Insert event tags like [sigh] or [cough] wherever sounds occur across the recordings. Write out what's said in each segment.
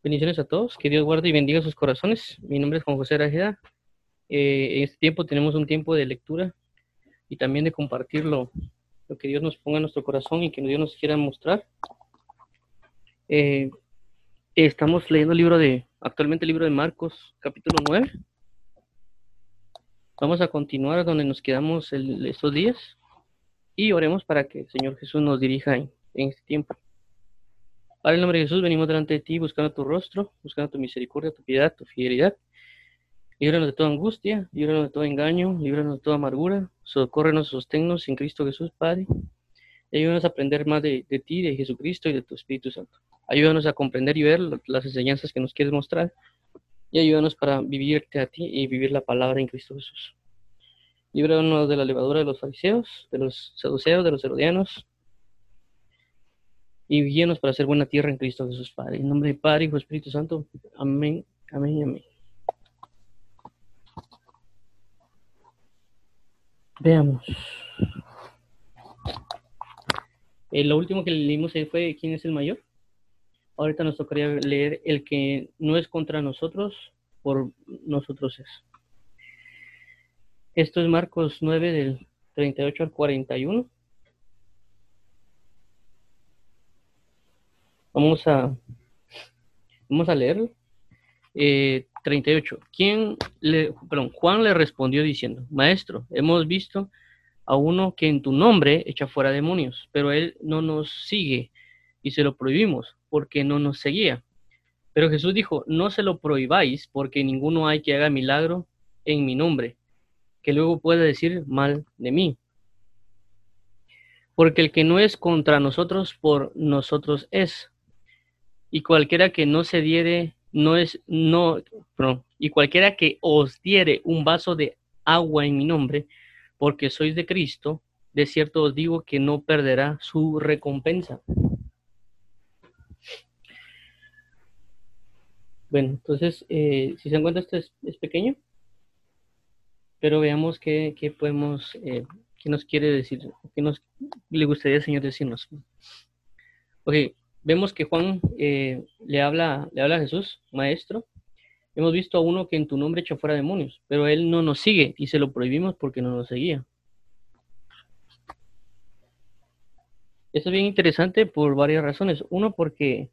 Bendiciones a todos, que Dios guarde y bendiga sus corazones. Mi nombre es Juan José Arajeda. Eh, en este tiempo tenemos un tiempo de lectura y también de compartir lo, que Dios nos ponga en nuestro corazón y que Dios nos quiera mostrar. Eh, estamos leyendo el libro de, actualmente el libro de Marcos, capítulo 9. Vamos a continuar donde nos quedamos el, estos días y oremos para que el Señor Jesús nos dirija en este tiempo. Padre, el nombre de Jesús, venimos delante de ti buscando tu rostro, buscando tu misericordia, tu piedad, tu fidelidad. Líbranos de toda angustia, líbranos de todo engaño, líbranos de toda amargura, socórrenos, sosténnos en Cristo Jesús, Padre. Y ayúdanos a aprender más de, de, ti, de Jesucristo y de tu Espíritu Santo. Ayúdanos a comprender y ver las enseñanzas que nos quieres mostrar. Y ayúdanos para vivirte a ti y vivir la palabra en Cristo Jesús. Líbranos de la levadura de los fariseos, de los saduceos, de los herodianos, y guíanos para hacer buena tierra en Cristo Jesús, Padre. En nombre del Padre, Hijo Espíritu Santo. Amén, amén y amén. Veamos. Eh, lo último que leímos fue ¿Quién es el mayor? Ahorita nos tocaría leer el que no es contra nosotros, por nosotros es. Esto es Marcos 9 del 38 al 41. Vamos a, vamos a leerlo. Eh, 38. ¿Quién Juan le respondió diciendo, Maestro, hemos visto a uno que en tu nombre echa fuera demonios, pero él no nos sigue y se lo prohibimos porque no nos seguía. Pero Jesús dijo, no se lo prohibáis porque ninguno hay que haga milagro en mi nombre, que luego pueda decir mal de mí. Porque el que no es contra nosotros, por nosotros es y cualquiera que no se diere, no es, no, y cualquiera que os diere un vaso de agua en mi nombre, porque sois de Cristo, de cierto os digo que no perderá su recompensa. Bueno, entonces, eh, si se encuentra, esto es, pequeño, pero veamos qué, qué podemos, eh, qué nos quiere decir, qué nos le gustaría, Señor, decirnos. Ok, vemos que Juan eh, le, habla, le habla a Jesús, maestro. Hemos visto a uno que en tu nombre echó fuera demonios, pero él no nos sigue y se lo prohibimos porque no nos seguía. Esto es bien interesante por varias razones. Uno, porque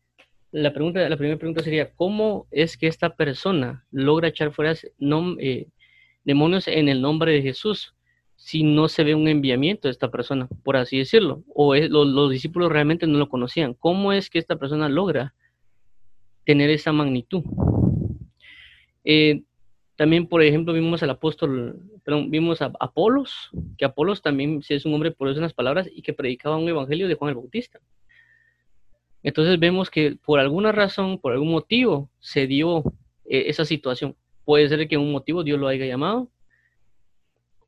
la, pregunta, la primera pregunta sería, ¿cómo es que esta persona logra echar fuera eh, demonios en el nombre de Jesús? Si no se ve un enviamiento de esta persona, por así decirlo, o los, discípulos realmente no lo conocían. ¿Cómo es que esta persona logra tener esa magnitud? Eh, también, por ejemplo, vimos al apóstol, perdón, vimos a Apolos, que Apolos también es un hombre por eso en las palabras y que predicaba un evangelio de Juan el Bautista. Entonces vemos que por alguna razón, por algún motivo, se dio eh, esa situación. Puede ser que un motivo Dios lo haya llamado,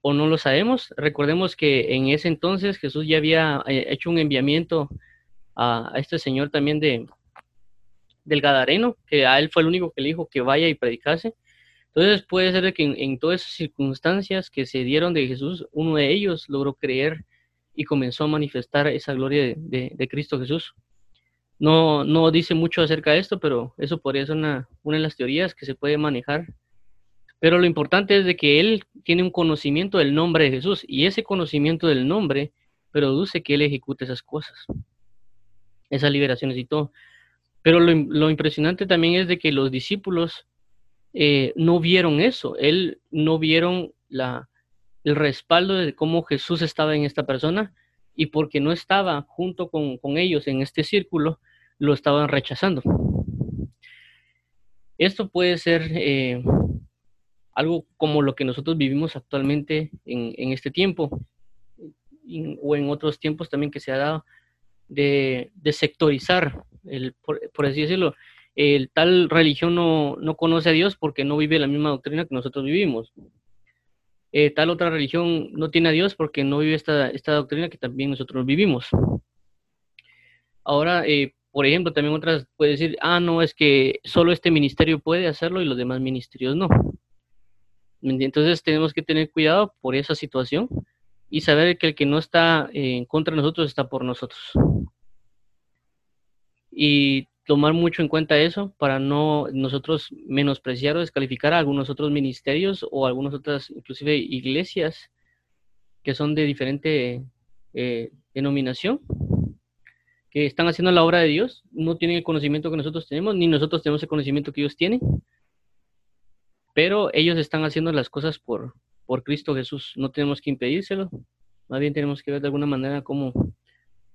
o no lo sabemos. Recordemos que en ese entonces Jesús ya había eh, hecho un enviamiento a, este señor también de del Gadareno, que a él fue el único que le dijo que vaya y predicase. Entonces puede ser que en, todas esas circunstancias que se dieron de Jesús, uno de ellos logró creer y comenzó a manifestar esa gloria de, de, Cristo Jesús. No, no dice mucho acerca de esto, pero eso podría ser una, una de las teorías que se puede manejar pero lo importante es de que él tiene un conocimiento del nombre de Jesús y ese conocimiento del nombre produce que él ejecute esas cosas, esas liberaciones y todo. Pero lo, impresionante también es de que los discípulos eh, no vieron eso, él no vieron la, el respaldo de cómo Jesús estaba en esta persona y porque no estaba junto con, ellos en este círculo, lo estaban rechazando. Esto puede ser eh, algo como lo que nosotros vivimos actualmente en, este tiempo o en otros tiempos también que se ha dado de, sectorizar, el, por, así decirlo, el tal religión no, conoce a Dios porque no vive la misma doctrina que nosotros vivimos. Eh, tal otra religión no tiene a Dios porque no vive esta, esta doctrina que también nosotros vivimos. Ahora, eh, por ejemplo, también otras puede decir, ah, no, es que solo este ministerio puede hacerlo y los demás ministerios no. Entonces tenemos que tener cuidado por esa situación y saber que el que no está en contra de nosotros está por nosotros. Y tomar mucho en cuenta eso para no nosotros menospreciar o descalificar a algunos otros ministerios o algunas otras, inclusive iglesias que son de diferente eh, denominación, que están haciendo la obra de Dios, no tienen el conocimiento que nosotros tenemos, ni nosotros tenemos el conocimiento que ellos tienen, pero ellos están haciendo las cosas por, por Cristo Jesús, no tenemos que impedírselo, más bien tenemos que ver de alguna manera cómo,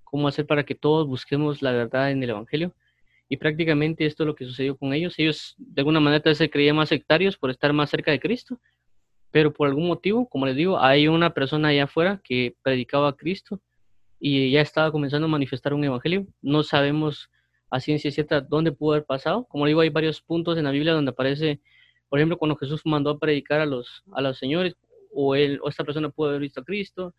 cómo hacer para que todos busquemos la verdad en el Evangelio y prácticamente esto es lo que sucedió con ellos. Ellos de alguna manera se creían más sectarios por estar más cerca de Cristo, pero por algún motivo, como les digo, hay una persona allá afuera que predicaba a Cristo y ya estaba comenzando a manifestar un evangelio. No sabemos a ciencia cierta dónde pudo haber pasado. Como digo, hay varios puntos en la Biblia donde aparece, por ejemplo, cuando Jesús mandó a predicar a los, a los señores, o, él, o esta persona pudo haber visto a Cristo,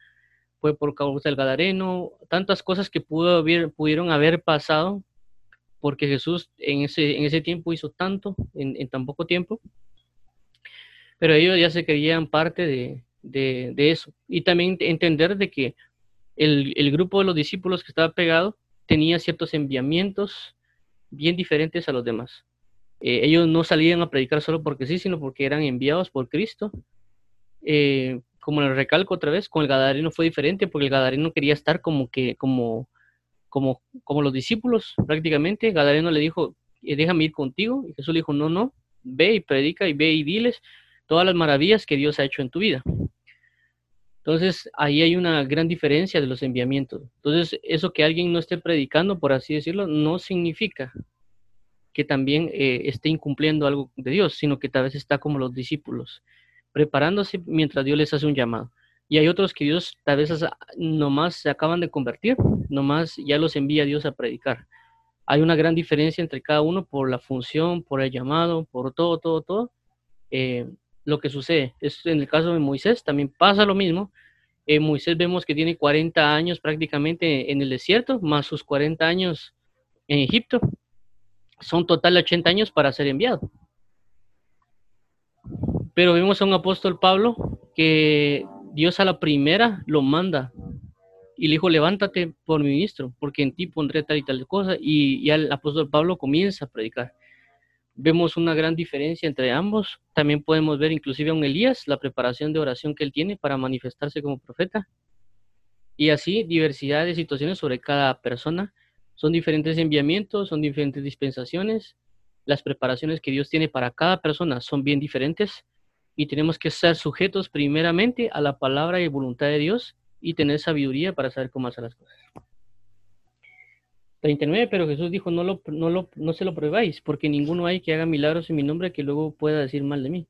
fue por causa del Gadareno, tantas cosas que pudo haber, pudieron haber pasado porque Jesús en ese, en ese tiempo hizo tanto en, tan poco tiempo, pero ellos ya se creían parte de, de, eso. Y también entender de que el, el, grupo de los discípulos que estaba pegado tenía ciertos enviamientos bien diferentes a los demás. Eh, ellos no salían a predicar solo porque sí, sino porque eran enviados por Cristo. Eh, como les recalco otra vez, con el Gadareno fue diferente, porque el Gadareno quería estar como que, como, como, como los discípulos prácticamente. Gadareno le dijo, eh, déjame ir contigo. Y Jesús le dijo, no, no, ve y predica y ve y diles todas las maravillas que Dios ha hecho en tu vida. Entonces, ahí hay una gran diferencia de los enviamientos. Entonces, eso que alguien no esté predicando, por así decirlo, no significa que también eh, esté incumpliendo algo de Dios, sino que tal vez está como los discípulos, preparándose mientras Dios les hace un llamado. Y hay otros que Dios tal vez nomás se acaban de convertir, nomás ya los envía Dios a predicar. Hay una gran diferencia entre cada uno por la función, por el llamado, por todo, todo, todo. Eh, lo que sucede es en el caso de Moisés también pasa lo mismo. En Moisés vemos que tiene 40 años prácticamente en el desierto, más sus 40 años en Egipto. Son total 80 años para ser enviado. Pero vemos a un apóstol Pablo que Dios a la primera lo manda y le dijo, levántate por mi ministro, porque en ti pondré tal y tal cosa. Y ya el apóstol Pablo comienza a predicar. Vemos una gran diferencia entre ambos. También podemos ver inclusive a un Elías, la preparación de oración que él tiene para manifestarse como profeta. Y así diversidad de situaciones sobre cada persona. Son diferentes enviamientos, son diferentes dispensaciones. Las preparaciones que Dios tiene para cada persona son bien diferentes y tenemos que ser sujetos primeramente a la palabra y voluntad de Dios y tener sabiduría para saber cómo hacer las cosas. 39, pero Jesús dijo, no, lo, no, lo, no se lo probáis, porque ninguno hay que haga milagros en mi nombre que luego pueda decir mal de mí.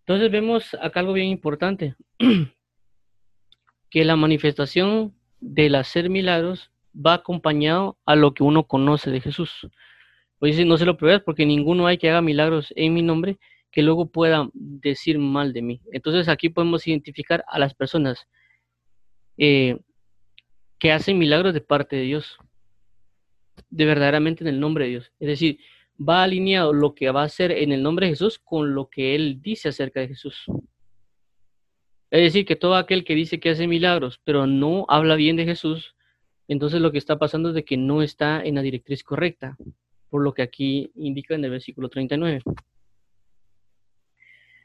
Entonces vemos acá algo bien importante, [clears throat] que la manifestación del hacer milagros va acompañado a lo que uno conoce de Jesús. Pues dice, no se lo pruebas porque ninguno hay que haga milagros en mi nombre que luego puedan decir mal de mí. Entonces aquí podemos identificar a las personas eh, que hacen milagros de parte de Dios, de verdaderamente en el nombre de Dios. Es decir, va alineado lo que va a hacer en el nombre de Jesús con lo que Él dice acerca de Jesús. Es decir, que todo aquel que dice que hace milagros, pero no habla bien de Jesús, entonces lo que está pasando es de que no está en la directriz correcta, por lo que aquí indica en el versículo 39.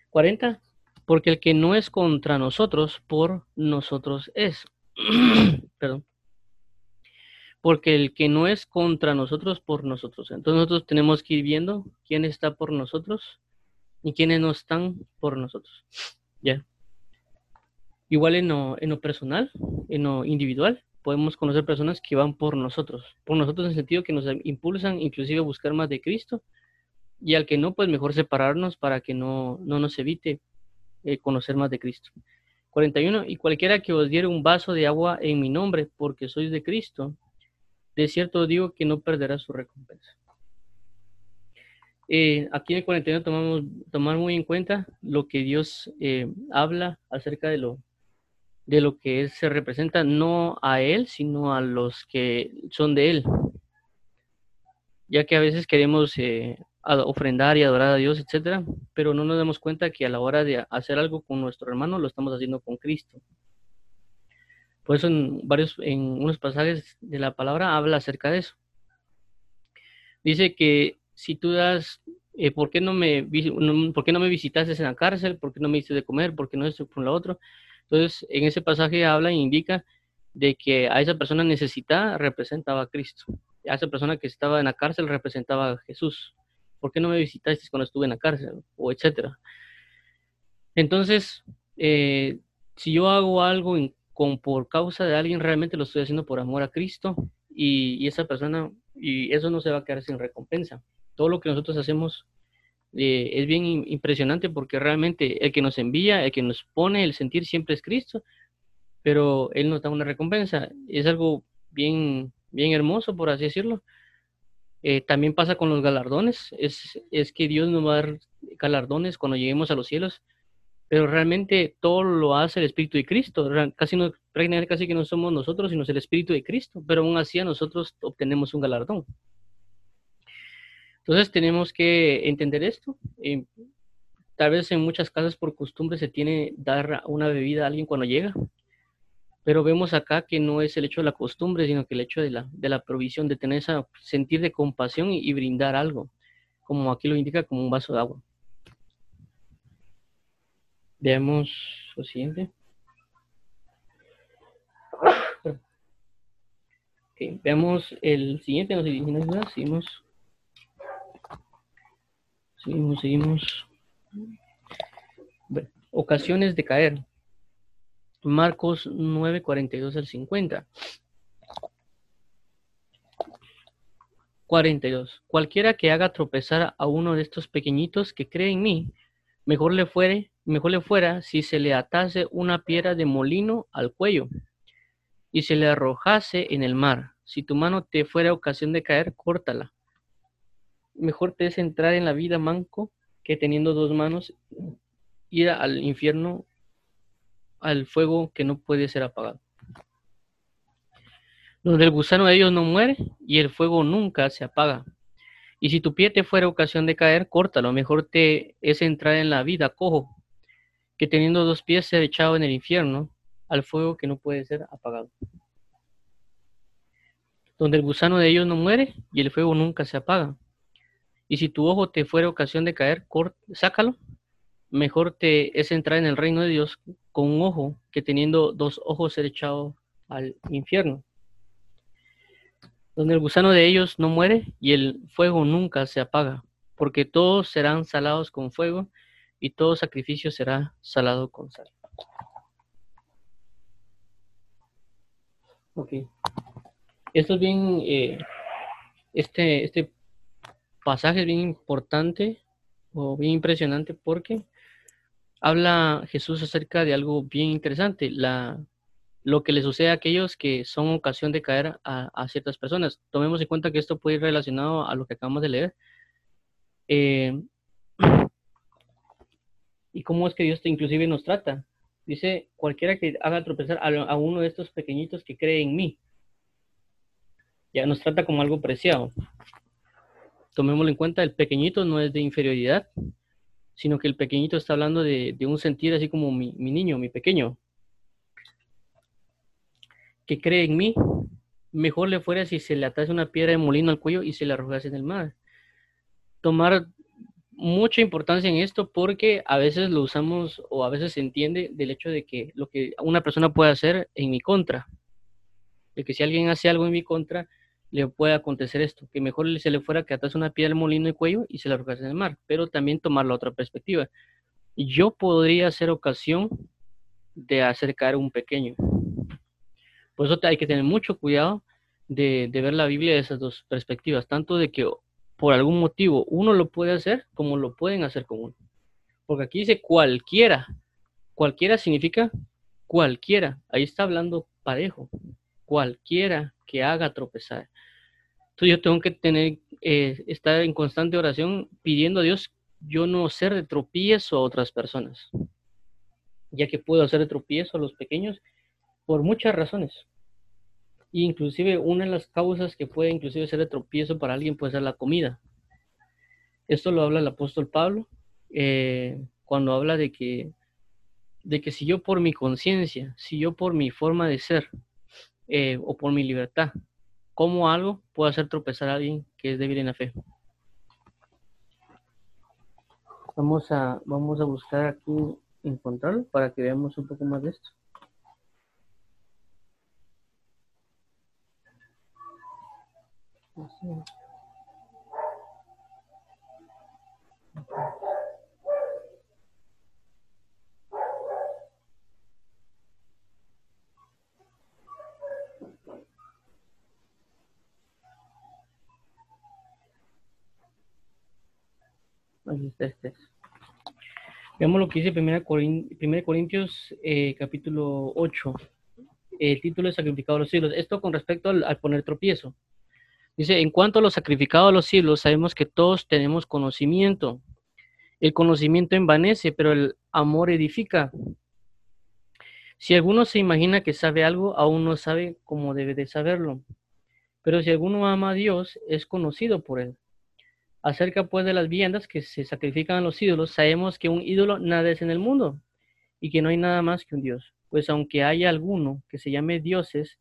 40. Porque el que no es contra nosotros, por nosotros es. [clears throat] Perdón. Porque el que no es contra nosotros, por nosotros. Entonces nosotros tenemos que ir viendo quién está por nosotros y quiénes no están por nosotros. Ya. Igual en lo, en lo personal, en lo individual, podemos conocer personas que van por nosotros. Por nosotros en el sentido que nos impulsan inclusive a buscar más de Cristo y al que no, pues mejor separarnos para que no, no nos evite eh, conocer más de Cristo. 41. Y cualquiera que os diere un vaso de agua en mi nombre, porque sois de Cristo, de cierto digo que no perderá su recompensa. Eh, aquí en el 41 tomamos tomar muy en cuenta lo que Dios eh, habla acerca de lo, de lo que se representa no a Él, sino a los que son de Él. Ya que a veces queremos ofrendar y adorar a Dios, etcétera, pero no nos damos cuenta que a la hora de hacer algo con nuestro hermano lo estamos haciendo con Cristo. Por eso en varios, en unos pasajes de la palabra habla acerca de eso. dice que si tú das, eh, ¿por, qué no me, ¿por qué no me visitaste en la cárcel? ¿Por qué no me diste de comer? ¿Por qué no esto por lo otro? Entonces, en ese pasaje habla e indica de que a esa persona necesitada representaba a Cristo. A esa persona que estaba en la cárcel representaba a Jesús. ¿Por qué no me visitaste cuando estuve en la cárcel? O etcétera. Entonces, eh, si yo hago algo con, por causa de alguien, realmente lo estoy haciendo por amor a Cristo y, esa persona, y eso no se va a quedar sin recompensa. Todo lo que nosotros hacemos eh, es bien impresionante porque realmente el que nos envía, el que nos pone el sentir siempre es Cristo, pero Él nos da una recompensa. Es algo bien, bien hermoso, por así decirlo. Eh, también pasa con los galardones, es, es que Dios nos va a dar galardones cuando lleguemos a los cielos pero realmente todo lo hace el Espíritu de Cristo. Casi no, casi que no somos nosotros, sino el Espíritu de Cristo, pero aún así nosotros obtenemos un galardón. Entonces tenemos que entender esto. Eh, tal vez en muchas casas por costumbre se tiene dar una bebida a alguien cuando llega, pero vemos acá que no es el hecho de la costumbre, sino que el hecho de la, de la provisión, de tener ese sentir de compasión y brindar algo, como aquí lo indica como un vaso de agua. Veamos lo siguiente. veamos el siguiente, no sé seguimos. Seguimos, seguimos. ocasiones de caer. Marcos 9, 42 al 50. 42. Cualquiera que haga tropezar a uno de estos pequeñitos que cree en mí, mejor le fuere Mejor le fuera si se le atase una piedra de molino al cuello y se le arrojase en el mar. Si tu mano te fuera ocasión de caer, córtala. Mejor te es entrar en la vida manco que teniendo dos manos ir al infierno, al fuego que no puede ser apagado. Donde el gusano de ellos no muere y el fuego nunca se apaga. Y si tu pie te fuera ocasión de caer, córtalo. Mejor te es entrar en la vida cojo que teniendo dos pies ser echado en el infierno, al fuego que no puede ser apagado. Donde el gusano de ellos no muere y el fuego nunca se apaga. Y si tu ojo te fuera ocasión de caer, sácalo. Mejor te es entrar en el reino de Dios con un ojo que teniendo dos ojos ser echado al infierno. Donde el gusano de ellos no muere y el fuego nunca se apaga, porque todos serán salados con fuego y todo sacrificio será salado con sal. Ok. Esto es bien, eh, este, este pasaje bien importante o bien impresionante porque habla Jesús acerca de algo bien interesante, la, lo que le sucede a aquellos que son ocasión de caer a, a, ciertas personas. Tomemos en cuenta que esto puede ir relacionado a lo que acabamos de leer. Eh, y cómo es que Dios inclusive nos trata. Dice, cualquiera que haga tropezar a, uno de estos pequeñitos que cree en mí, ya nos trata como algo preciado. Tomémoslo en cuenta, el pequeñito no es de inferioridad, sino que el pequeñito está hablando de, un sentir así como mi, niño, mi pequeño, que cree en mí, mejor le fuera si se le atase una piedra de molino al cuello y se le arrojase en el mar. Tomar mucha importancia en esto porque a veces lo usamos o a veces se entiende del hecho de que lo que una persona puede hacer en mi contra, de que si alguien hace algo en mi contra, le puede acontecer esto, que mejor se le fuera que atase una piedra al molino de cuello y se la arrojase en el mar, pero también tomar la otra perspectiva. Yo podría ser ocasión de acercar un pequeño. Por eso hay que tener mucho cuidado de, de ver la Biblia de esas dos perspectivas, tanto de que por algún motivo uno lo puede hacer como lo pueden hacer con uno. Porque aquí dice cualquiera. Cualquiera significa cualquiera. Ahí está hablando parejo. Cualquiera que haga tropezar. Entonces yo tengo que tener, eh, estar en constante oración pidiendo a Dios yo no ser de tropiezo a otras personas. Ya que puedo hacer de tropiezo a los pequeños por muchas razones inclusive una de las causas que puede inclusive ser de tropiezo para alguien puede ser la comida. Esto lo habla el apóstol Pablo eh, cuando habla de que, de que si yo por mi conciencia, si yo por mi forma de ser eh, o por mi libertad como algo, puedo hacer tropezar a alguien que que es débil en la fe. Vamos a, vamos a buscar aquí encontrarlo para que veamos un poco más de esto. Este Veamos lo que dice 1 Corintios eh, capítulo 8. El título es Sacrificado a los siglos. Esto con respecto al, al, poner tropiezo. Dice, en cuanto a los sacrificados a los siglos, sabemos que todos tenemos conocimiento. El conocimiento envanece, pero el amor edifica. Si alguno se imagina que sabe algo, aún no sabe cómo debe de saberlo. Pero si alguno ama a Dios, es conocido por él. Acerca pues de las viandas que se sacrifican a los ídolos, sabemos que un ídolo nada es en el mundo y que no hay nada más que un Dios. Pues aunque haya alguno que se llame dioses,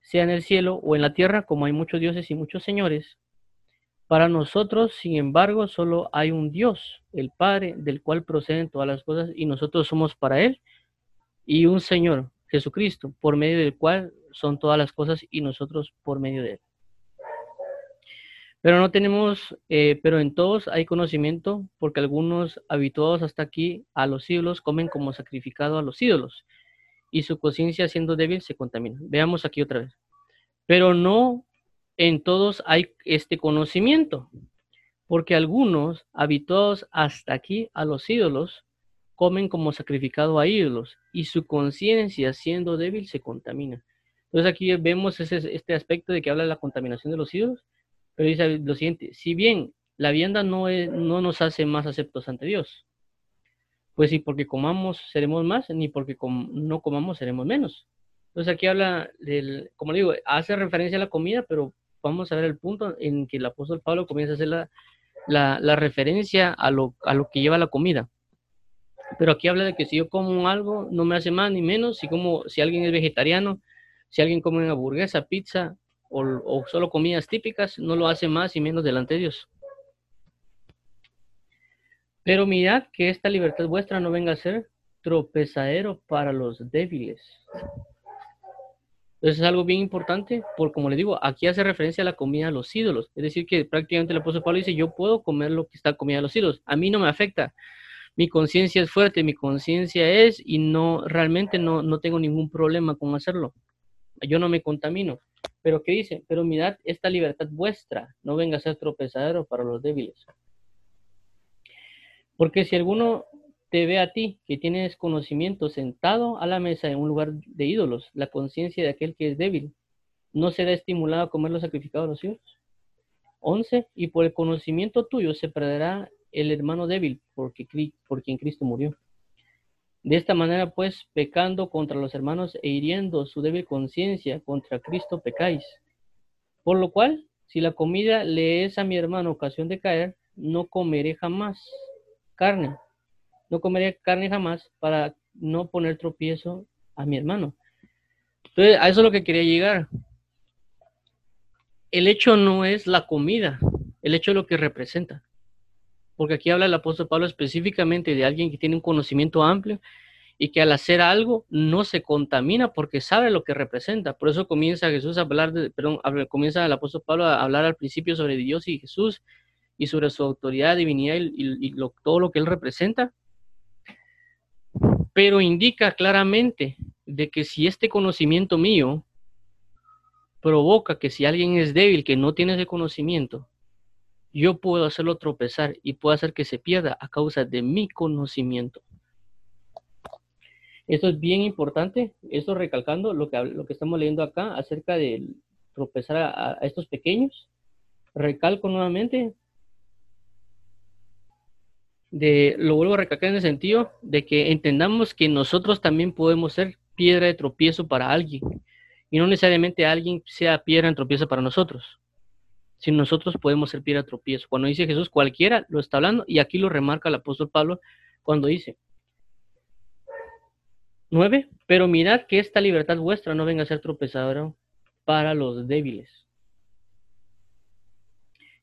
sea en el cielo o en la tierra, como hay muchos dioses y muchos señores, para nosotros, sin embargo, solo hay un Dios, el Padre, del cual proceden todas las cosas y nosotros somos para Él, y un Señor, Jesucristo, por medio del cual son todas las cosas y nosotros por medio de Él. Pero no tenemos, eh, pero en todos hay conocimiento, porque algunos habituados hasta aquí a los ídolos comen como sacrificado a los ídolos, y su conciencia siendo débil se contamina. Veamos aquí otra vez. Pero no en todos hay este conocimiento, porque algunos habituados hasta aquí a los ídolos comen como sacrificado a ídolos, y su conciencia siendo débil se contamina. Entonces aquí vemos este aspecto de que habla de la contaminación de los ídolos pero dice lo siguiente, si bien la vianda no, es, no nos hace más aceptos ante Dios, pues si porque comamos seremos más, ni porque no comamos seremos menos. Entonces aquí habla del, como digo, hace referencia a la comida, pero vamos a ver el punto en que el apóstol Pablo comienza a hacer la, la, referencia a lo, a lo que lleva la comida. Pero aquí habla de que si yo como algo, no me hace más ni menos. Si, como, si alguien es vegetariano, si alguien come una hamburguesa, pizza, o, solo comidas típicas, no lo hace más y menos delante de Dios. Pero mirad que esta libertad vuestra no venga a ser tropezadero para los débiles. Eso es algo bien importante, porque como le digo, aquí hace referencia a la comida de los ídolos. Es decir, que prácticamente el apóstol Pablo dice, yo puedo comer lo que está comida de los ídolos. A mí no me afecta. Mi conciencia es fuerte, mi conciencia es y no, realmente no, no tengo ningún problema con hacerlo. Yo no me contamino. Pero ¿qué dice? Pero mirad esta libertad vuestra, no venga a ser tropezadero para los débiles. Porque si alguno te ve a ti, que tienes conocimiento, sentado a la mesa en un lugar de ídolos, la conciencia de aquel que es débil, ¿no será estimulado a comer los sacrificados de los hijos? 11. Y por el conocimiento tuyo se perderá el hermano débil, por quien Cristo murió. De esta manera, pues, pecando contra los hermanos e hiriendo su débil conciencia, contra Cristo pecáis. Por lo cual, si la comida le es a mi hermano ocasión de caer, no comeré jamás carne. No comeré carne jamás para no poner tropiezo a mi hermano. Entonces, a eso es lo que quería llegar. El hecho no es la comida, el hecho es lo que representa porque aquí habla el apóstol Pablo específicamente de alguien que tiene un conocimiento amplio y que al hacer algo no se contamina porque sabe lo que representa. Por eso comienza Jesús a hablar, perdón, comienza el apóstol Pablo a hablar al principio sobre Dios y Jesús y sobre su autoridad, divinidad y, todo lo que él representa. Pero indica claramente de que si este conocimiento mío provoca que si alguien es débil, que no tiene ese conocimiento, yo puedo hacerlo tropezar y puedo hacer que se pierda a causa de mi conocimiento. Esto es bien importante, esto recalcando lo que, lo que estamos leyendo acá acerca de tropezar a, estos pequeños. Recalco nuevamente, de, lo vuelvo a recalcar en el sentido de que entendamos que nosotros también podemos ser piedra de tropiezo para alguien y no necesariamente alguien sea piedra de tropiezo para nosotros si nosotros podemos ser piedra tropiezo. Cuando dice Jesús, cualquiera lo está hablando, y aquí lo remarca el apóstol Pablo cuando dice, 9, pero mirad que esta libertad vuestra no venga a ser tropezadora para los débiles.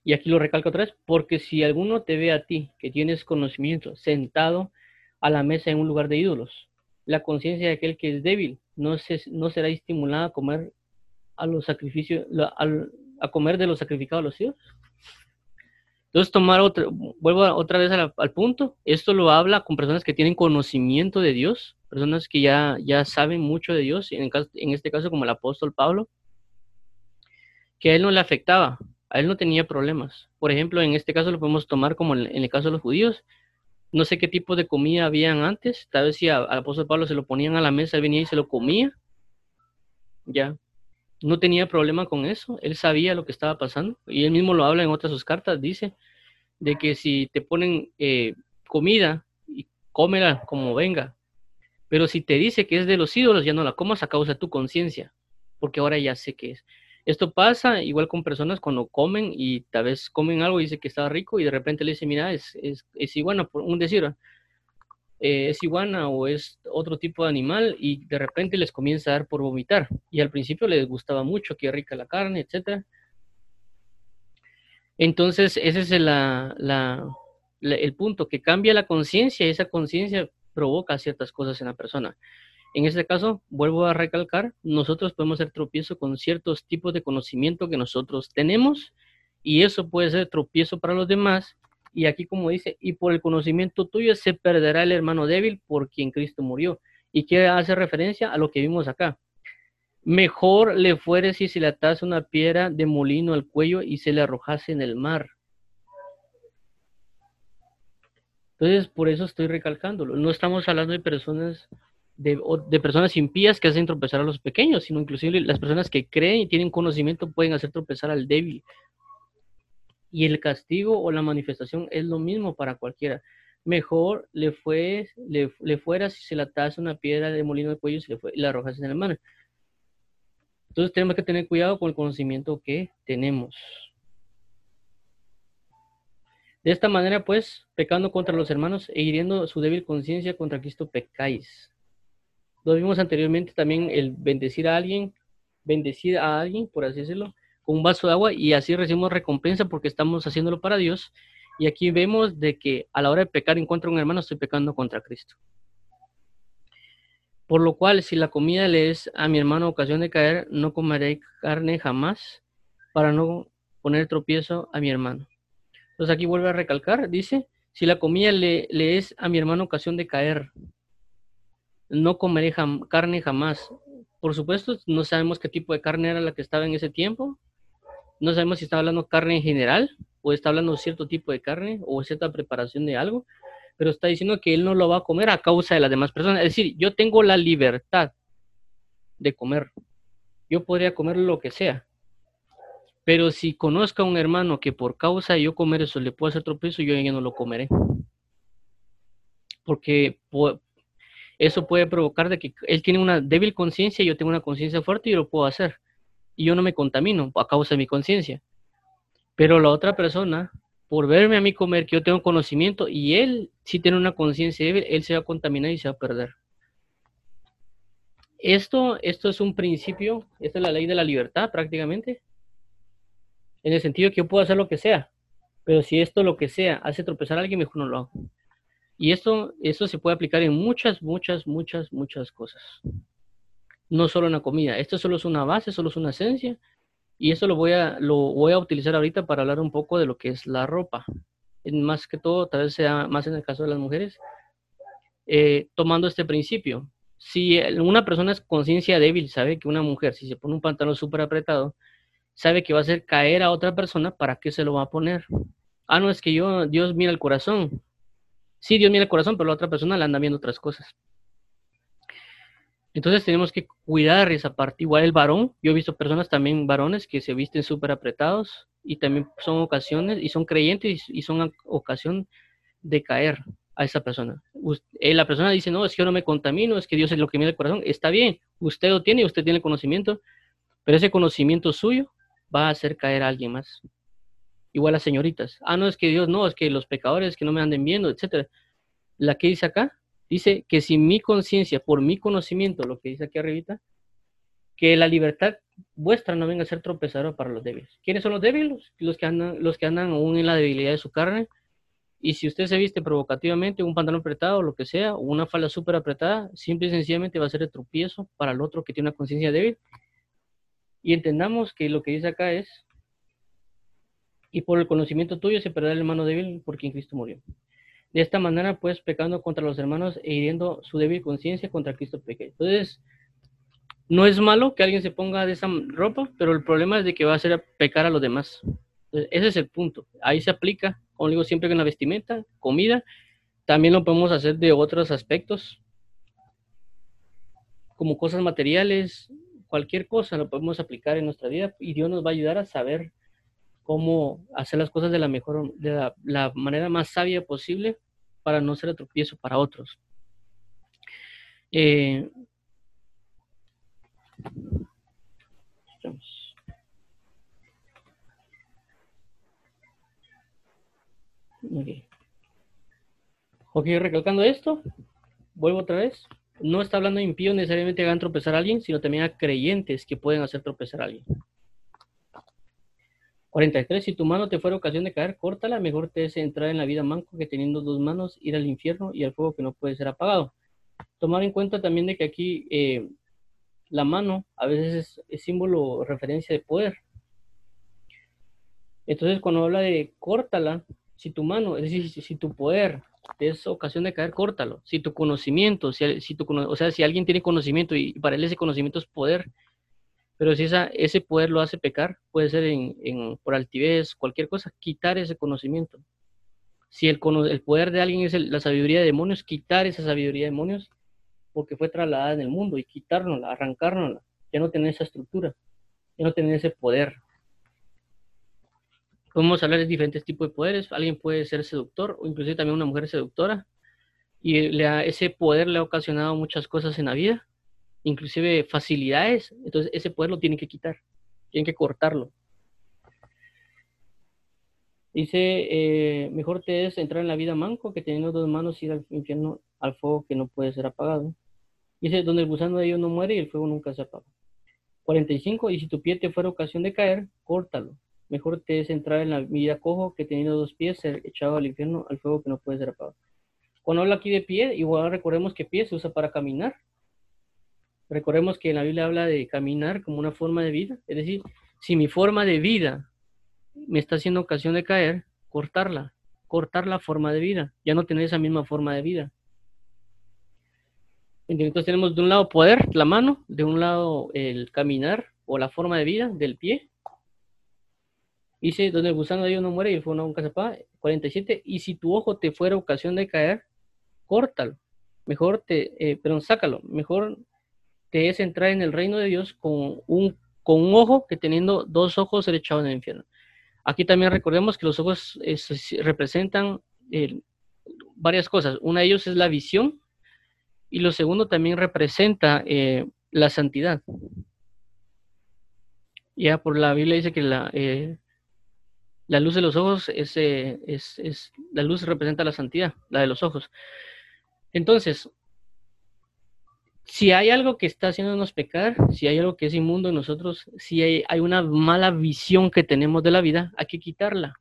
Y aquí lo recalco otra vez, porque si alguno te ve a ti, que tienes conocimiento, sentado a la mesa en un lugar de ídolos, la conciencia de aquel que es débil no, se, no será estimulada a comer a los sacrificios, a, comer de los sacrificados a los ídolos. Entonces, tomar otra, vuelvo otra vez al punto, esto lo habla con personas que tienen conocimiento de Dios, personas que ya, ya saben mucho de Dios, en, en este caso como el apóstol Pablo, que a él no le afectaba, a él no tenía problemas. Por ejemplo, en este caso lo podemos tomar como en, el caso de los judíos. No sé qué tipo de comida habían antes, tal vez si al apóstol Pablo se lo ponían a la mesa, él venía y se lo comía, ya, no tenía problema con eso, él sabía lo que estaba pasando y él mismo lo habla en otras sus cartas, dice de que si te ponen eh, comida y cómela como venga, pero si te dice que es de los ídolos, ya no la comas a causa de tu conciencia, porque ahora ya sé qué es. Esto pasa igual con personas cuando comen y tal vez comen algo y dice que está rico y de repente le dice, mira, es, es, es iguana, un decir, eh, es iguana o es otro tipo de animal y de repente les comienza a dar por vomitar. Y al principio les gustaba mucho, qué rica la carne, etc. Entonces, ese es el punto, que cambia la conciencia y esa conciencia provoca ciertas cosas en la persona. En este caso, vuelvo a recalcar, nosotros podemos ser tropiezo con ciertos tipos de conocimiento que nosotros tenemos y eso puede ser tropiezo para los demás y aquí como dice, y por el conocimiento tuyo se perderá el hermano débil por quien Cristo murió. Y que hace referencia a lo que vimos acá. Mejor le fuere si se le atase una piedra de molino al cuello y se le arrojase en el mar. Entonces, por eso estoy recalcándolo. No estamos hablando de personas de, de, personas impías que hacen tropezar a los pequeños, sino inclusive las personas que creen y tienen conocimiento pueden hacer tropezar al débil y el castigo o la manifestación es lo mismo para cualquiera. Mejor le, fue, le, fuera si se le atase una piedra de molino de cuello y, le fue, la arrojase en la mano. Entonces tenemos que tener cuidado con el conocimiento que tenemos. De esta manera, pues, pecando contra los hermanos e hiriendo su débil conciencia contra Cristo, pecáis. Lo vimos anteriormente también el bendecir a alguien, bendecir a alguien, por así decirlo, un vaso de agua y así recibimos recompensa porque estamos haciéndolo para Dios. Y aquí vemos de que a la hora de pecar en contra de un hermano estoy pecando contra Cristo. Por lo cual, si la comida le es a mi hermano ocasión de caer, no comeré carne jamás para no poner tropiezo a mi hermano. Entonces aquí vuelve a recalcar, dice, si la comida le, le es a mi hermano ocasión de caer, no comeré carne jamás. Por supuesto, no sabemos qué tipo de carne era la que estaba en ese tiempo, no sabemos si está hablando carne en general o está hablando cierto tipo de carne o cierta preparación de algo, pero está diciendo que él no lo va a comer a causa de las demás personas. Es decir, yo tengo la libertad de comer. Yo podría comer lo que sea. Pero si conozco a un hermano que por causa de yo comer eso le puedo hacer tropiezo, yo ya no lo comeré. Porque eso puede provocar de que él tiene una débil conciencia y yo tengo una conciencia fuerte y lo puedo hacer y yo no me contamino a causa de mi conciencia. Pero la otra persona, por verme a mí comer, que yo tengo conocimiento y él si tiene una conciencia débil, él se va a contaminar y se va a perder. Esto, esto es un principio, esta es la ley de la libertad prácticamente, en el sentido que yo puedo hacer lo que sea, pero si esto lo que sea hace tropezar a alguien, mejor no lo hago. Y esto, esto se puede aplicar en muchas, muchas, muchas, muchas cosas no solo en la comida. Esto solo es una base, solo es una esencia. Y eso lo voy a, lo voy a utilizar ahorita para hablar un poco de lo que es la ropa. Más que todo, tal vez sea más en el caso de las mujeres, eh, tomando este principio. Si una persona es conciencia débil, sabe que una mujer, si se pone un pantalón súper apretado, sabe que va a hacer caer a otra persona, ¿para qué se lo va a poner? Ah, no, es que yo, Dios mira el corazón. Sí, Dios mira el corazón, pero la otra persona le anda viendo otras cosas. Entonces tenemos que cuidar esa parte. Igual el varón, yo he visto personas también varones que se visten súper apretados y también son ocasiones y son creyentes y son ocasión de caer a esa persona. Eh, la persona dice, no, es que yo no me contamino, es que Dios es lo que mira el corazón. Está bien, usted lo tiene, usted tiene conocimiento, pero ese conocimiento suyo va a hacer caer a alguien más. Igual las señoritas. Ah, no, es que Dios no, es que los pecadores que no me anden viendo, etcétera. La que dice acá, Dice que si mi conciencia, por mi conocimiento, lo que dice aquí arribita, que la libertad vuestra no venga a ser tropezadora para los débiles. ¿Quiénes son los débiles? Los que andan, los que andan aún en la debilidad de su carne. Y si usted se viste provocativamente, un pantalón apretado lo que sea, o una falda súper apretada, simple y sencillamente va a ser el tropiezo para el otro que tiene una conciencia débil. Y entendamos que lo que dice acá es, y por el conocimiento tuyo se perderá el hermano débil por quien Cristo murió. De esta manera, pues, pecando contra los hermanos e hiriendo su débil conciencia contra Cristo peque. Entonces, no es malo que alguien se ponga de esa ropa, pero el problema es de que va a hacer pecar a los demás. ese es el punto. Ahí se aplica, como digo, siempre con la vestimenta, comida. También lo podemos hacer de otros aspectos, como cosas materiales, cualquier cosa lo podemos aplicar en nuestra vida y Dios nos va a ayudar a saber cómo hacer las cosas de la mejor, de la, manera más sabia posible para no ser tropiezo para otros. Eh, ok, recalcando esto, vuelvo otra vez. No está hablando de impíos necesariamente hagan tropezar a alguien, sino también a creyentes que pueden hacer tropezar a alguien. 43. Si tu mano te fuera ocasión de caer, córtala. Mejor te es entrar en la vida manco que teniendo dos manos ir al infierno y al fuego que no puede ser apagado. Tomar en cuenta también de que aquí eh, la mano a veces es, símbolo o referencia de poder. Entonces, cuando habla de córtala, si tu mano, es decir, si, tu poder es ocasión de caer, córtalo. Si tu conocimiento, si, si tu, o sea, si alguien tiene conocimiento y para él ese conocimiento es poder, pero si ese poder lo hace pecar, puede ser en, por altivez, cualquier cosa, quitar ese conocimiento. Si el, poder de alguien es la sabiduría de demonios, quitar esa sabiduría de demonios porque fue trasladada en el mundo y quitárnosla, arrancárnosla, ya no tener esa estructura, ya no tener ese poder. Podemos hablar de diferentes tipos de poderes. Alguien puede ser seductor o inclusive también una mujer seductora y ese poder le ha ocasionado muchas cosas en la vida, inclusive facilidades. Entonces ese poder lo tienen que quitar, tienen que cortarlo. Dice, eh, mejor te es entrar en la vida manco que teniendo dos manos ir al infierno al fuego que no puede ser apagado. Dice, donde el gusano de ellos no muere y el fuego nunca se apaga. 45. Y si tu pie te fuera ocasión de caer, córtalo. Mejor te es entrar en la vida cojo que teniendo dos pies ser echado al infierno, al fuego que no puede ser apagado. Cuando habla aquí de pie, igual recordemos que pie se usa para caminar. Recordemos que en la Biblia habla de caminar como una forma de vida. Es decir, si mi forma de vida me está haciendo ocasión de caer, cortarla. Cortar la forma de vida. Ya no tener esa misma forma de vida. Entonces tenemos de un lado poder, la mano, de un lado el caminar o la forma de vida del pie. Dice, donde el gusano de Dios no muere y fuego nunca se apaga. 47. Y si tu ojo te fuera ocasión de caer, córtalo. Mejor te, eh, perdón, sácalo. Mejor te es entrar en el reino de Dios con un, con un ojo que teniendo dos ojos ser echado en el infierno. Aquí también recordemos que los ojos representan eh, varias cosas. Una de ellos es la visión, y lo segundo también representa eh, la santidad. Ya por la Biblia dice que la, eh, la luz de los ojos eh, es, es, la luz representa la santidad, la de los ojos. Entonces, si hay algo que está haciéndonos pecar, si hay algo que es inmundo en nosotros, si hay, una mala visión que tenemos de la vida, hay que quitarla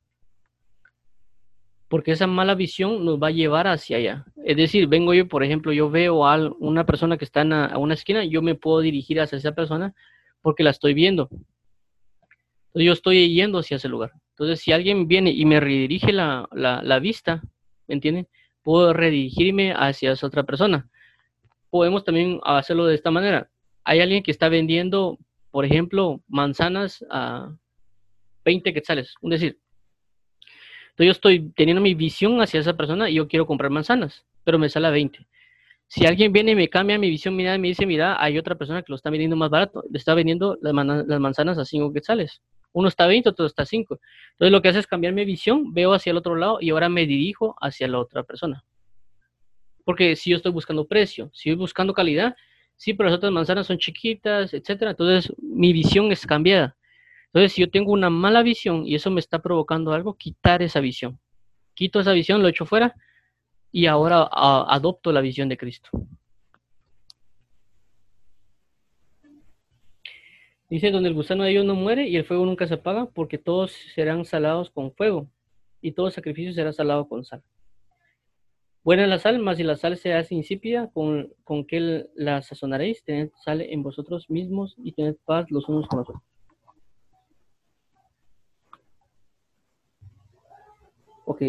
porque esa mala visión nos va a llevar hacia allá. Es decir, vengo yo, por ejemplo, yo veo a una persona que está en a una esquina, yo me puedo dirigir hacia esa persona porque la estoy viendo. Entonces yo estoy yendo hacia ese lugar. Entonces, si alguien viene y me redirige la, la vista, ¿me entienden? Puedo redirigirme hacia esa otra persona. Podemos también hacerlo de esta manera. Hay alguien que está vendiendo, por ejemplo, manzanas a 20 quetzales. Es decir, yo estoy teniendo mi visión hacia esa persona y yo quiero comprar manzanas, pero me sale a 20. Si alguien viene y me cambia mi visión, mira, me dice, mira, hay otra persona que lo está vendiendo más barato, le está vendiendo las, manzanas a 5 quetzales. Uno está a 20, otro está a 5. Entonces lo que hace es cambiar mi visión, veo hacia el otro lado y ahora me dirijo hacia la otra persona. Porque si yo estoy buscando precio, si estoy buscando calidad, sí, pero las otras manzanas son chiquitas, etcétera. Entonces mi visión es cambiada. Entonces, si yo tengo una mala visión y eso me está provocando algo, quitar esa visión. Quito esa visión, lo echo fuera y ahora adopto la visión de Cristo. Dice, donde el gusano de ellos no muere y el fuego nunca se apaga, porque todos serán salados con fuego, y todo sacrificio será salado con sal. Buena la sal, mas si la sal se hace insípida, con, con que la sazonaréis, tened sal en vosotros mismos y tened paz los unos con los otros. Ok.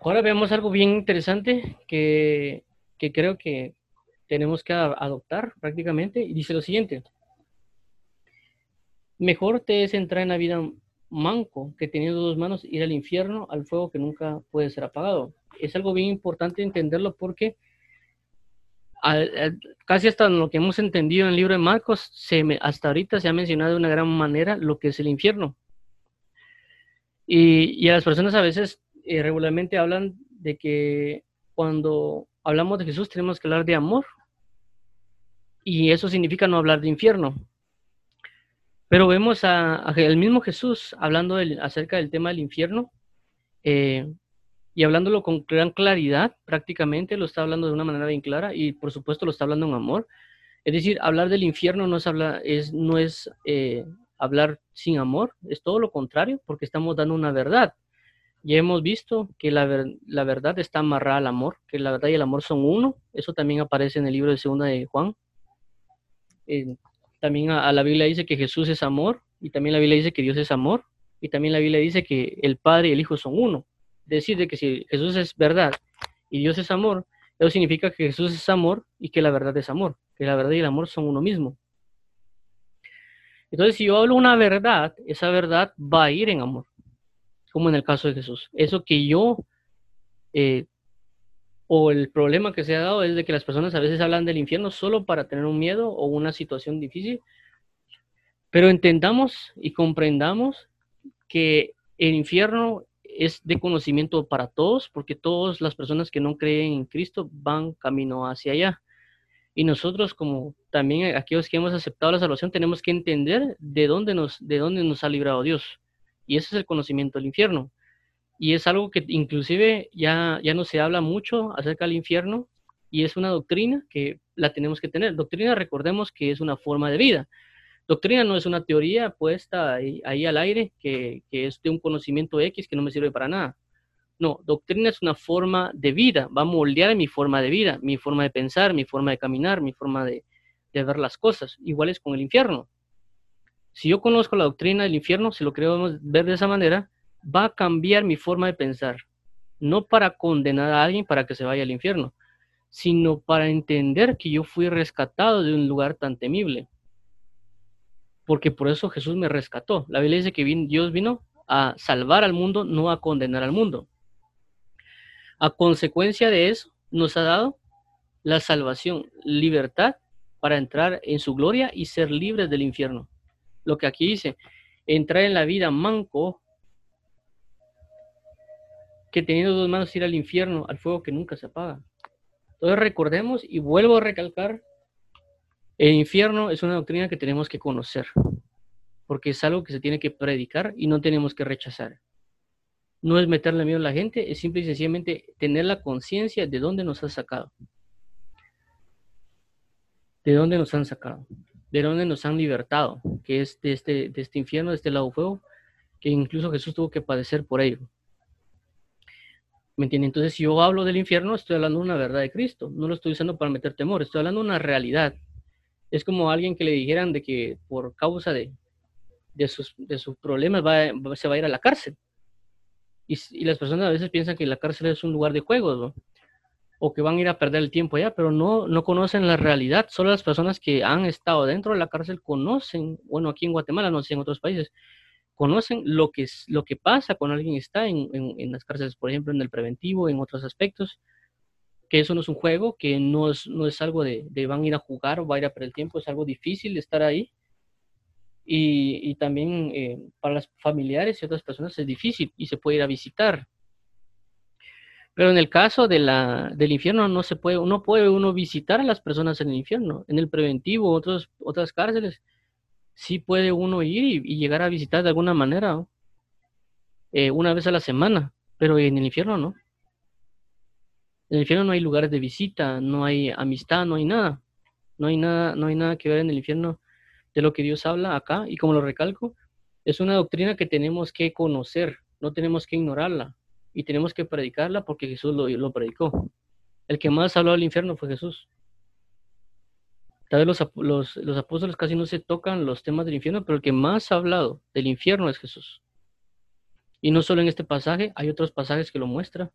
Ahora vemos algo bien interesante que, que creo que tenemos que adoptar prácticamente y dice lo siguiente. Mejor te es entrar en la vida manco que teniendo dos manos ir al infierno, al fuego que nunca puede ser apagado. Es algo bien importante entenderlo porque casi hasta lo que hemos entendido en el libro de Marcos, hasta ahorita se ha mencionado de una gran manera lo que es el infierno. Y, y a las personas a veces eh, regularmente hablan de que cuando hablamos de Jesús tenemos que hablar de amor. Y eso significa no hablar de infierno. Pero vemos a, el mismo Jesús hablando acerca del tema del infierno eh, y hablándolo con gran claridad, prácticamente lo está hablando de una manera bien clara y por supuesto lo está hablando en amor. Es decir, hablar del infierno no es, hablar, es, no es eh, hablar sin amor, es todo lo contrario, porque estamos dando una verdad. Ya hemos visto que la, la verdad está amarrada al amor, que la verdad y el amor son uno. Eso también aparece en el libro de Segunda de Juan. Eh, también a, la Biblia dice que Jesús es amor y también la Biblia dice que Dios es amor y también la Biblia dice que el Padre y el Hijo son uno. Decir de que si Jesús es verdad y Dios es amor, eso significa que Jesús es amor y que la verdad es amor, que la verdad y el amor son uno mismo. Entonces, si yo hablo una verdad, esa verdad va a ir en amor, como en el caso de Jesús. Eso que yo eh, o el problema que se ha dado es de que las personas a veces hablan del infierno solo para tener un miedo o una situación difícil. Pero entendamos y comprendamos que el infierno es de conocimiento para todos, porque todas las personas que no creen en Cristo van camino hacia allá. Y nosotros, como también aquellos que hemos aceptado la salvación, tenemos que entender de dónde nos, de dónde nos ha librado Dios. Y ese es el conocimiento del infierno y es algo que inclusive ya, ya no se habla mucho acerca del infierno y es una doctrina que la tenemos que tener. Doctrina, recordemos que es una forma de vida. Doctrina no es una teoría puesta ahí, al aire que, que, es de un conocimiento X que no me sirve para nada. No, doctrina es una forma de vida, va a moldear mi forma de vida, mi forma de pensar, mi forma de caminar, mi forma de, de ver las cosas. Igual es con el infierno. Si yo conozco la doctrina del infierno, si lo queremos ver de esa manera, va a cambiar mi forma de pensar, no para condenar a alguien para que se vaya al infierno, sino para entender que yo fui rescatado de un lugar tan temible. Porque por eso Jesús me rescató. La Biblia dice que Dios vino a salvar al mundo, no a condenar al mundo. A consecuencia de eso, nos ha dado la salvación, libertad para entrar en su gloria y ser libres del infierno. Lo que aquí dice, entrar en la vida manco que teniendo dos manos ir al infierno, al fuego que nunca se apaga. Entonces recordemos y vuelvo a recalcar, el infierno es una doctrina que tenemos que conocer, porque es algo que se tiene que predicar y no tenemos que rechazar. No es meterle miedo a la gente, es simple y sencillamente tener la conciencia de dónde nos ha sacado. De dónde nos han sacado, de dónde nos han libertado, que es de este, de este infierno, de este lado fuego, que incluso Jesús tuvo que padecer por ello. ¿Me entiende? Entonces, si yo hablo del infierno, estoy hablando de una verdad de Cristo. No lo estoy usando para meter temor, estoy hablando de una realidad. Es como alguien que le dijeran de que por causa de, de, sus, de sus problemas se va a ir a la cárcel. Y, y, las personas a veces piensan que la cárcel es un lugar de juegos, ¿no? o que van a ir a perder el tiempo allá, pero no, no conocen la realidad. Solo las personas que han estado dentro de la cárcel conocen, bueno, aquí en Guatemala, no sé, en otros países, conocen lo que, es, lo que pasa cuando alguien está en, en, las cárceles, por ejemplo, en el preventivo, en otros aspectos, que eso no es un juego, que no es, no es algo de, de van a ir a jugar o va a ir a perder el tiempo, es algo difícil estar ahí. Y, y también eh, para los familiares y otras personas es difícil y se puede ir a visitar. Pero en el caso de la, del infierno no se puede, no puede uno visitar a las personas en el infierno. En el preventivo, otros, otras cárceles, sí puede uno ir y, llegar a visitar de alguna manera, eh, una vez a la semana, pero en el infierno no. En el infierno no hay lugares de visita, no hay amistad, no hay nada. No hay nada, no hay nada que ver en el infierno de lo que Dios habla acá. Y como lo recalco, es una doctrina que tenemos que conocer, no tenemos que ignorarla y tenemos que predicarla porque Jesús lo, lo predicó. El que más habló del infierno fue Jesús. Tal vez los, los, apóstoles casi no se tocan los temas del infierno, pero el que más ha hablado del infierno es Jesús. Y no solo en este pasaje, hay otros pasajes que lo muestran.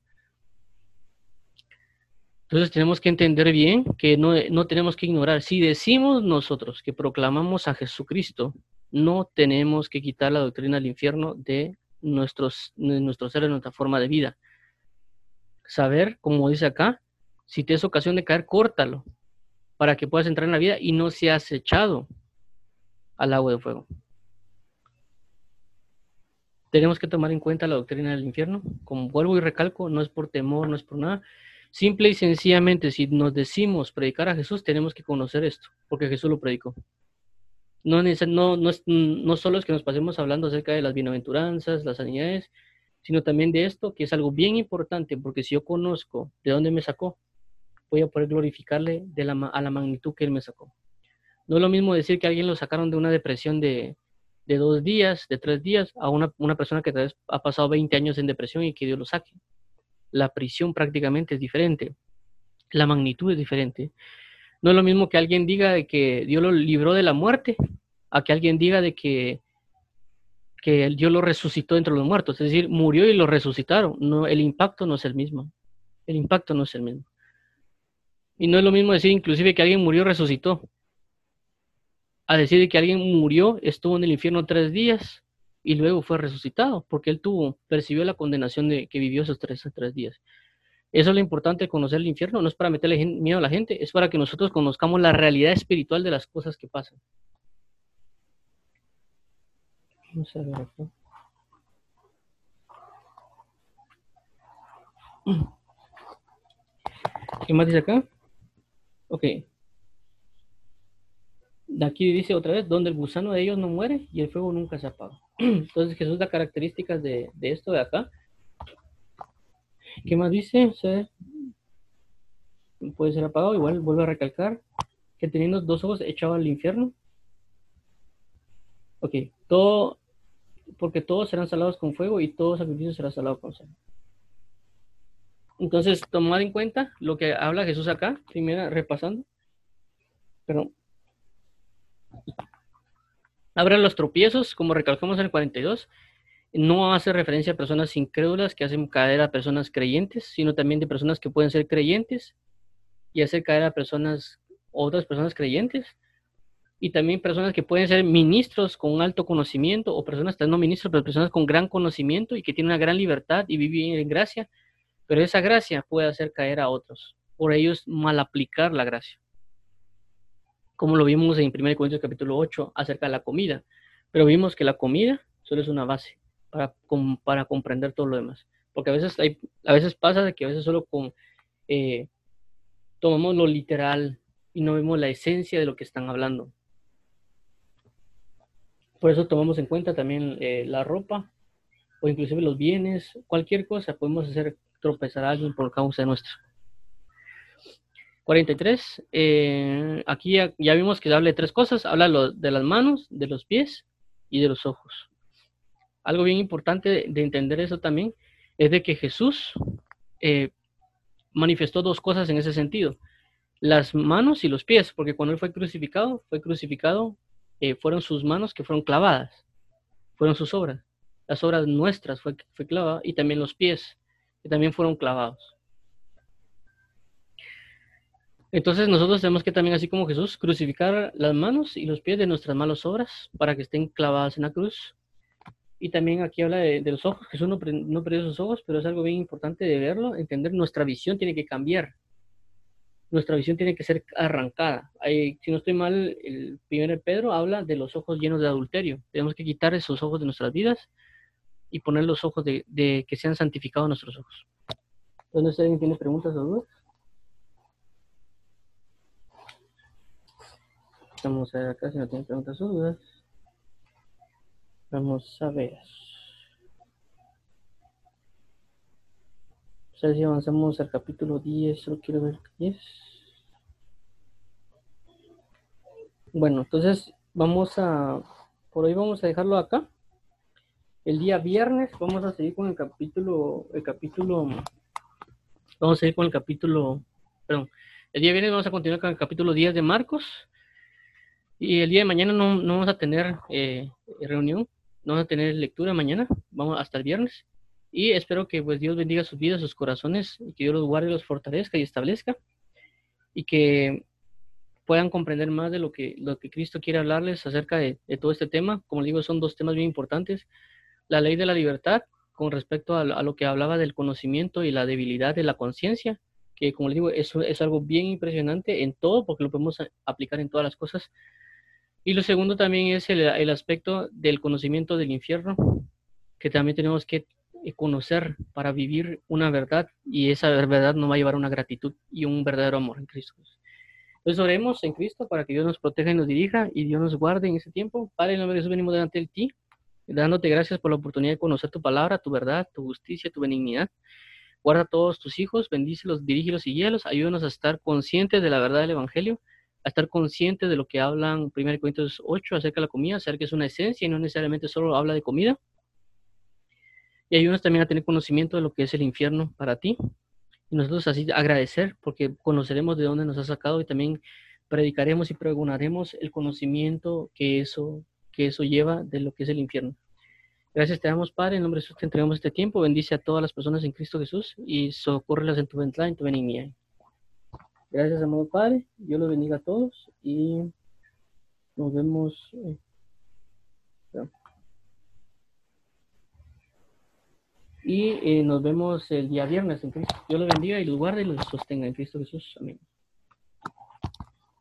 Entonces tenemos que entender bien que no, no tenemos que ignorar. Si decimos nosotros que proclamamos a Jesucristo, no tenemos que quitar la doctrina del infierno de nuestros, de nuestro ser, de nuestra forma de vida. Saber, como dice acá, si te es ocasión de caer, córtalo para que puedas entrar en la vida y no seas echado al agua de fuego. Tenemos que tomar en cuenta la doctrina del infierno. Como vuelvo y recalco, no es por temor, no es por nada. Simple y sencillamente, si nos decimos predicar a Jesús, tenemos que conocer esto, porque Jesús lo predicó. No, no, no, no solo es que nos pasemos hablando acerca de las bienaventuranzas, las sanidades, sino también de esto, que es algo bien importante, porque si yo conozco de dónde me sacó, voy a poder glorificarle a la magnitud que Él me sacó. No es lo mismo decir que alguien lo sacaron de una depresión de, dos días, de tres días, a una, persona que tal vez ha pasado 20 años en depresión y que Dios lo saque. La prisión prácticamente es diferente. La magnitud es diferente. No es lo mismo que alguien diga de que Dios lo libró de la muerte, a que alguien diga de que, Dios lo resucitó entre los muertos. Es decir, murió y lo resucitaron. El impacto no es el mismo. El impacto no es el mismo. Y no es lo mismo decir inclusive que alguien murió, resucitó. A decir que alguien murió, estuvo en el infierno tres días y luego fue resucitado, porque él tuvo, percibió la condenación de que vivió esos tres, tres días. Eso es lo importante de conocer el infierno, no es para meterle miedo a la gente, es para que nosotros conozcamos la realidad espiritual de las cosas que pasan. Vamos a ver acá. ¿Qué más dice acá? Ok. De aquí dice otra vez, donde el gusano de ellos no muere y el fuego nunca se apaga. [clears throat] Entonces Jesús da características de, esto de acá. ¿Qué más dice? puede ser apagado, igual vuelve a recalcar que teniendo dos ojos echado al infierno. Ok, todo, porque todos serán salados con fuego y todo sacrificio será salado con sal. Entonces, tomar en cuenta lo que habla Jesús acá, primero repasando. Pero habrá los tropiezos, como recalcamos en el 42, no hace referencia a personas incrédulas que hacen caer a personas creyentes, sino también de personas que pueden ser creyentes y hacer caer a personas, otras personas creyentes, y también personas que pueden ser ministros con alto conocimiento, o personas, no ministros, pero personas con gran conocimiento y que tienen una gran libertad y viven en gracia, pero esa gracia puede hacer caer a otros, por ellos mal aplicar la gracia. Como lo vimos en 1 Corintios capítulo 8 acerca de la comida, pero vimos que la comida solo es una base para, para comprender todo lo demás. Porque a veces, hay, a veces pasa que a veces solo eh, tomamos lo literal y no vemos la esencia de lo que están hablando. Por eso tomamos en cuenta también eh, la ropa o inclusive los bienes, cualquier cosa podemos hacer tropezar a alguien por causa nuestra. 43. Eh, aquí ya, vimos que habla de tres cosas. Habla de las manos, de los pies y de los ojos. Algo bien importante de, entender eso también es de que Jesús eh, manifestó dos cosas en ese sentido. Las manos y los pies, porque cuando él fue crucificado, fue crucificado, eh, fueron sus manos que fueron clavadas, fueron sus obras. Las obras nuestras fue, fue clavada y también los pies que también fueron clavados. Entonces nosotros tenemos que también, así como Jesús, crucificar las manos y los pies de nuestras malas obras para que estén clavadas en la cruz. Y también aquí habla de, los ojos. Jesús no, no perdió sus ojos, pero es algo bien importante de verlo, entender. Nuestra visión tiene que cambiar. Nuestra visión tiene que ser arrancada. si no estoy mal, el primer Pedro habla de los ojos llenos de adulterio. Tenemos que quitar esos ojos de nuestras vidas y poner los ojos de, que sean santificados nuestros ojos. Entonces, ¿alguien tiene preguntas o dudas? Vamos a ver acá si no tienen preguntas o dudas. Vamos a ver. O sea, si avanzamos al capítulo 10, solo quiero ver 10. Bueno, entonces vamos a, por hoy vamos a dejarlo acá. El día viernes vamos a seguir con el capítulo, el capítulo, vamos a seguir con el capítulo, perdón, el día viernes vamos a continuar con el capítulo 10 de Marcos. Y el día de mañana no, no vamos a tener eh, reunión, no vamos a tener lectura mañana, vamos hasta el viernes. Y espero que pues Dios bendiga sus vidas, sus corazones, y que Dios los guarde, los fortalezca y establezca. Y que puedan comprender más de lo que, lo que Cristo quiere hablarles acerca de, de todo este tema. Como les digo, son dos temas bien importantes. La ley de la libertad con respecto a, lo que hablaba del conocimiento y la debilidad de la conciencia, que como les digo, eso es algo bien impresionante en todo, porque lo podemos aplicar en todas las cosas. Y lo segundo también es el, el aspecto del conocimiento del infierno, que también tenemos que conocer para vivir una verdad y esa verdad nos va a llevar a una gratitud y un verdadero amor en Cristo. Entonces oremos en Cristo para que Dios nos proteja y nos dirija y Dios nos guarde en ese tiempo. Padre, en nombre de Jesús venimos delante de ti, dándote gracias por la oportunidad de conocer tu palabra, tu verdad, tu justicia, tu benignidad. Guarda a todos tus hijos, bendícelos, dirígelos y guíalos. Ayúdanos a estar conscientes de la verdad del Evangelio, a estar conscientes de lo que hablan 1 Corintios 8 acerca de la comida, acerca que es una esencia y no necesariamente solo habla de comida. Y ayúdanos también a tener conocimiento de lo que es el infierno para ti, y nosotros así agradecer porque conoceremos de dónde nos ha sacado y también predicaremos y pregonaremos el conocimiento que eso, que eso lleva de lo que es el infierno. Gracias te damos, Padre, en nombre de Jesús te entregamos este tiempo. Bendice a todas las personas en Cristo Jesús y socórrelas en tu ventana, en tu benignidad. Gracias, amado Padre. Dios los bendiga a todos y nos vemos. Eh, y eh, nos vemos el día viernes en Cristo. Dios los bendiga y los guarde y los sostenga en Cristo Jesús. Amén.